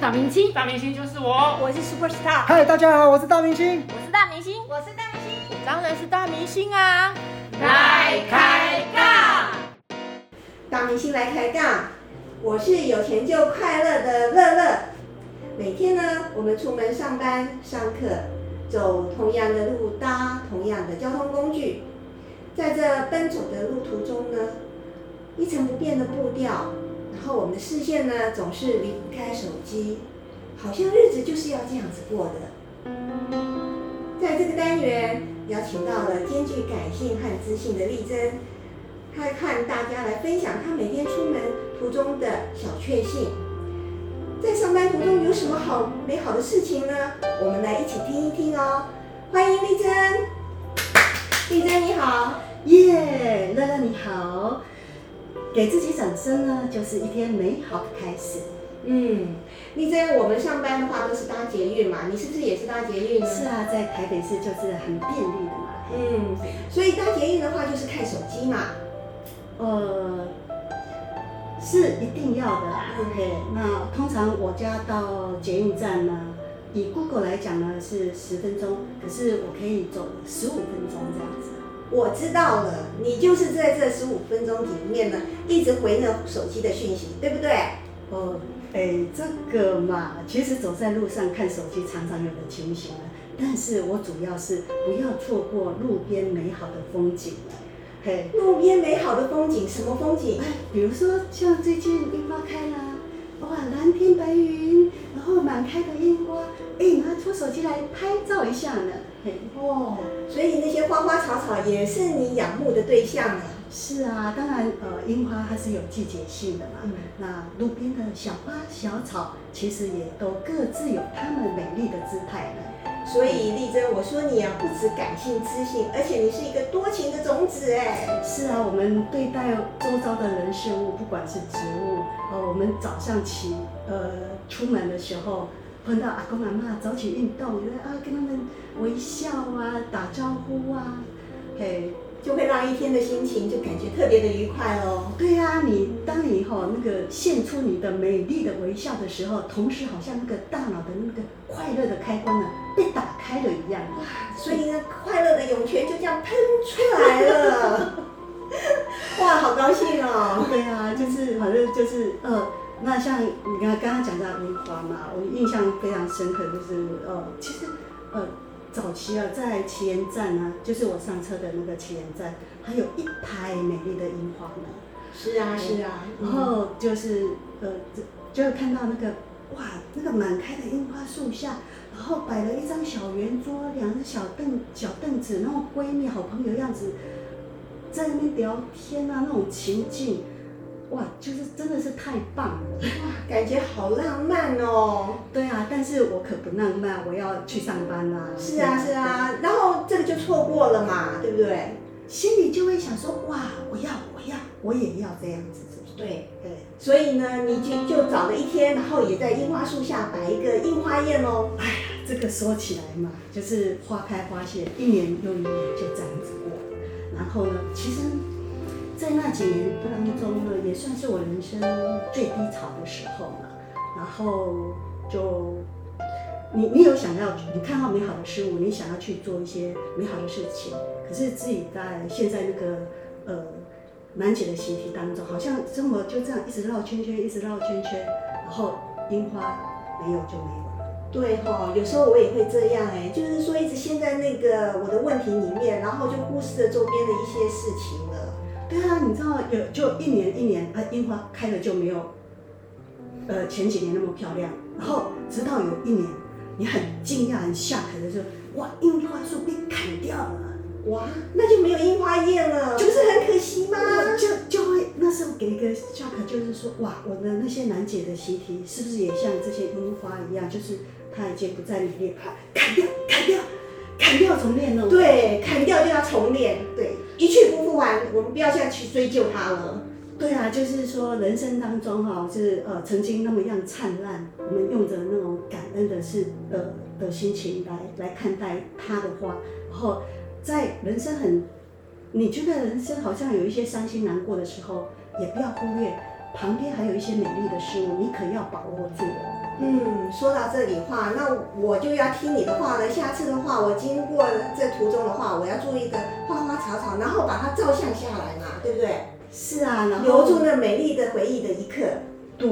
大明星，大明星就是我，我是 super star，嗨，大家好，我是大明星。我是大明星，我是大明星，当然是大明星啊！来开杠。大明星来开杠，我是有钱就快乐的乐乐。每天呢，我们出门上班、上课，走同样的路，搭同样的交通工具，在这奔走的路途中呢，一成不变的步调，然后我们的视线呢，总是离不开手机，好像日子就是要这样子过的。在这个单元，邀请到了兼具感性和知性的丽珍，她和大家来分享她每天出门途中的小确幸。在上班途中有什么好美好的事情呢？我们来一起听一听哦。欢迎丽珍，丽珍你好。耶，乐乐你好，给自己掌声呢，就是一天美好的开始。嗯，你在，我们上班的话都是搭捷运嘛，你是不是也是搭捷运呢？是啊，在台北市就是很便利的嘛。嗯，所以搭捷运的话就是看手机嘛。呃，是一定要的 OK，那通常我家到捷运站呢，以 Google 来讲呢是十分钟，可是我可以走十五分钟这样子。我知道了，你就是在这十五分钟里面呢，一直回那手机的讯息，对不对？哦，哎，这个嘛，其实走在路上看手机常常有的情形了，但是我主要是不要错过路边美好的风景了嘿，路边美好的风景，什么风景？哎，比如说像最近樱花开啦，哇，蓝天白云，然后满开的樱花，哎，拿出手机来拍照一下呢。嘿，哦，所以那些花花草草也是你仰慕的对象啊。是啊，当然，呃，樱花它是有季节性的嘛。嗯那路边的小花小草，其实也都各自有它们美丽的姿态呢。所以丽珍，我说你啊，不止感性知性，而且你是一个多情的种子哎。是啊，我们对待周遭的人事物，不管是植物，呃，我们早上起呃出门的时候，碰到阿公阿妈早起运动，啊跟他们微笑啊，打招呼啊，嘿，就会让一天的心情就感觉特别的愉快哦。对啊、你当你哈、那个献出你的美丽的微笑的时候，同时好像那个大脑的那个快乐的开关呢被打开了一样。哇所以呢，快乐的涌泉就这样喷出来了。哇，好高兴哦！对啊，就是反正就是呃，那像你刚刚刚讲到樱花嘛，我印象非常深刻，就是呃，其实呃早期啊，在旗岩站啊，就是我上车的那个旗岩站，还有一排美丽的樱花呢。是啊，是啊。然后就是呃，就就看到那个哇，那个满开的樱花树下，然后摆了一张小圆桌，两个小凳小凳子，那种闺蜜好朋友样子，在那边聊天啊，那种情境，哇，就是真的是太棒了。哇感觉好浪漫哦。对啊，但是我可不浪漫，我要去上班啊。是啊，是啊。然后这个就错过了嘛，对不对？心里就会想说，哇，我要，我要，我也要这样子，是不是？对。对。所以呢，你就就找了一天，然后也在樱花树下摆一个樱花宴哦。哎呀，这个说起来嘛，就是花开花谢，一年又一年就这样子过。然后呢，其实，在那几年当中呢，也算是我人生最低潮的时候嘛。然后就，你你有想要，你看到美好的事物，你想要去做一些美好的事情，可是自己在现在那个呃满解的习题当中，好像生活就这样一直绕圈圈，一直绕圈圈，然后樱花没有就没有。对哈、有时候我也会这样哎，就是说一直陷在那个我的问题里面，然后就忽视了周边的一些事情了。对啊，你知道有就一年一年啊，樱花开的就没有，呃前几年那么漂亮。然后直到有一年，你很惊讶、很吓可的时候，哇，樱花树被砍掉了，哇，那就没有樱花宴了，不是很可惜吗？就就会那时候给一个 shock，就是说，哇，我的那些难解的习题是不是也像这些樱花一样，就是它已经不在里面，啊砍掉，砍掉，砍掉重练哦。对，砍掉就要重练，对，一去不复返，我们不要再去追究它了。对啊，就是说人生当中哈、是呃曾经那么样灿烂，我们用着那种感恩的是呃的心情来来看待它的话，然后在人生很你觉得人生好像有一些伤心难过的时候，也不要忽略旁边还有一些美丽的事物，你可要把握住哦。嗯，说到这里话，那我就要听你的话了。下次的话，我经过这途中的话，我要注意的花花草草，然后把它照相下来嘛，对不对？是啊，然后留住那美丽的回忆的一刻。对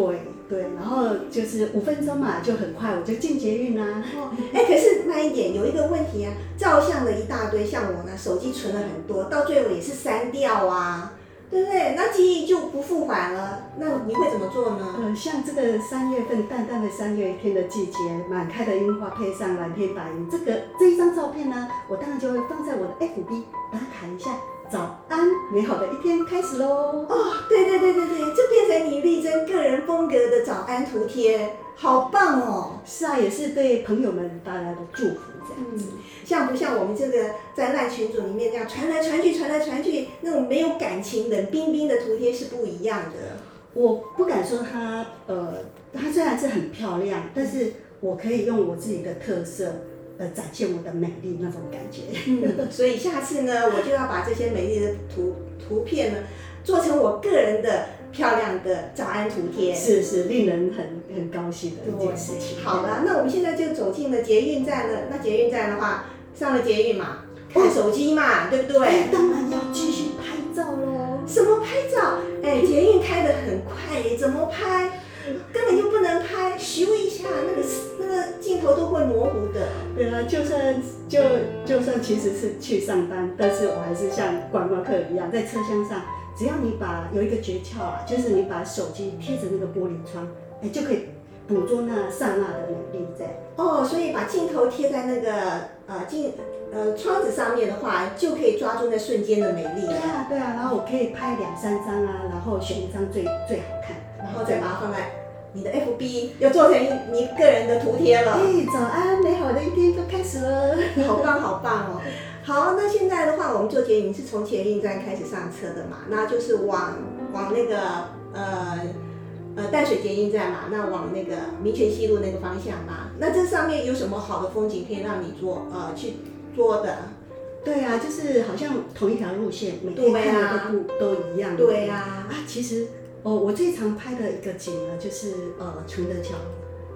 对，然后就是五分钟嘛，就很快我就进捷运啦、哦，哎，可是慢一点，有一个问题啊，照相的一大堆，像我呢，手机存了很多，到最后也是删掉啊，对不对？那记忆就不复返了，那你会怎么做呢？呃，像这个三月份淡淡的三月天的季节，满开的樱花配上蓝天白云，这个这一张照片呢，我当然就会放在我的 FB 打卡一下。早安，美好的一天开始喽！哦，对对对对对，就变成你丽珍个人风格的早安图贴，好棒哦！是啊，也是对朋友们带来的祝福，这样子。像不像我们这个在烂群组里面这样传来传去、传来传去，那种没有感情、冷冰冰的图贴是不一样的。我不敢说它，呃，它虽然是很漂亮，但是我可以用我自己的特色。呃，展现我的美丽那种感觉。嗯，所以下次呢，我就要把这些美丽的图图片呢，做成我个人的漂亮的早安图贴。是是，令人很很高兴的一件事情。好了，那我们现在就走进了捷运站了。那捷运站的话，上了捷运嘛，看手机嘛，对不对？当然要继续拍照喽。什么拍照？哎，捷运开得很快，怎么拍？根本就不能拍，咻一下，那个那个镜头都会模糊的。对啊，就算就就算其实是去上班，但是我还是像观光客一样，在车厢上，只要你把有一个诀窍啊，就是你把手机贴着那个玻璃窗，哎，就可以捕捉那刹那的美丽在。哦，所以把镜头贴在那个呃镜呃窗子上面的话，就可以抓住那瞬间的美丽。对啊，对啊，然后我可以拍两三张啊，然后选一张最最好看。然后再把它放在你的 FB，又做成你个人的图贴了。哎，早安，美好的一天就开始了，好棒好棒哦！好，那现在的话，我们坐捷运是从捷运站开始上车的嘛，那就是往往那个呃呃淡水捷运站嘛，那往那个民权西路那个方向嘛。那这上面有什么好的风景可以让你做呃去做的？对啊，就是好像同一条路线，每天看的都都一样。对呀，啊，其实。哦，我最常拍的一个景呢，就是呃，崇德桥，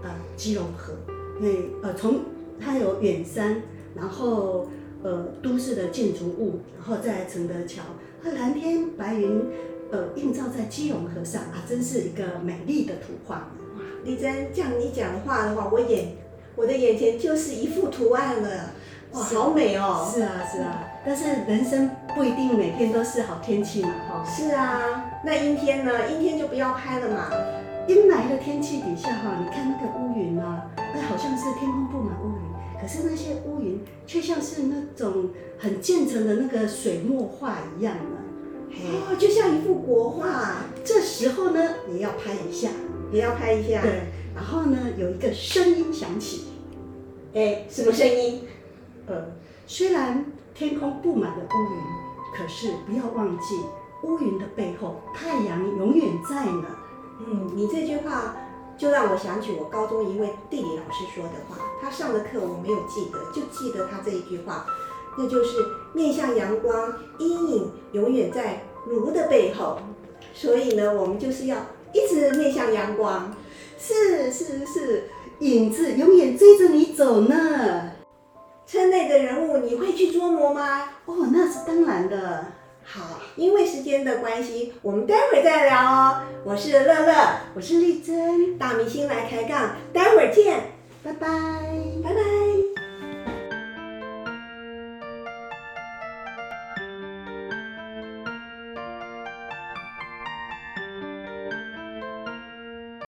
呃，基隆河，因为呃，从它有远山，然后呃，都市的建筑物，然后再承德桥，和蓝天白云，呃，映照在基隆河上啊，真是一个美丽的图画。哇，丽珍，这样你讲话的话，我眼我的眼前就是一幅图案了。哇，好美哦！是啊，是啊，但是人生不一定每天都是好天气嘛，哈。是啊，那阴天呢？阴天就不要拍了嘛。阴霾的天气底下哈，你看那个乌云啊，那好像是天空布满乌云，可是那些乌云却像是那种很渐层的那个水墨画一样的，哦，就像一幅国画。这时候呢，也要拍一下，也要拍一下。对，然后呢，有一个声音响起，哎，什么声音？呃，虽然天空布满了乌云，可是不要忘记，乌云的背后，太阳永远在呢。嗯，你这句话就让我想起我高中一位地理老师说的话，他上的课我没有记得，就记得他这一句话，那就是面向阳光，阴影永远在炉的背后。所以呢，我们就是要一直面向阳光。是是是，影子永远追着你走呢。车内的人物你会去捉摸吗？哦，那是当然的。好，因为时间的关系，我们待会再聊哦。我是乐乐，我是丽珍，大明星来开杠，待会儿见，拜拜，拜拜。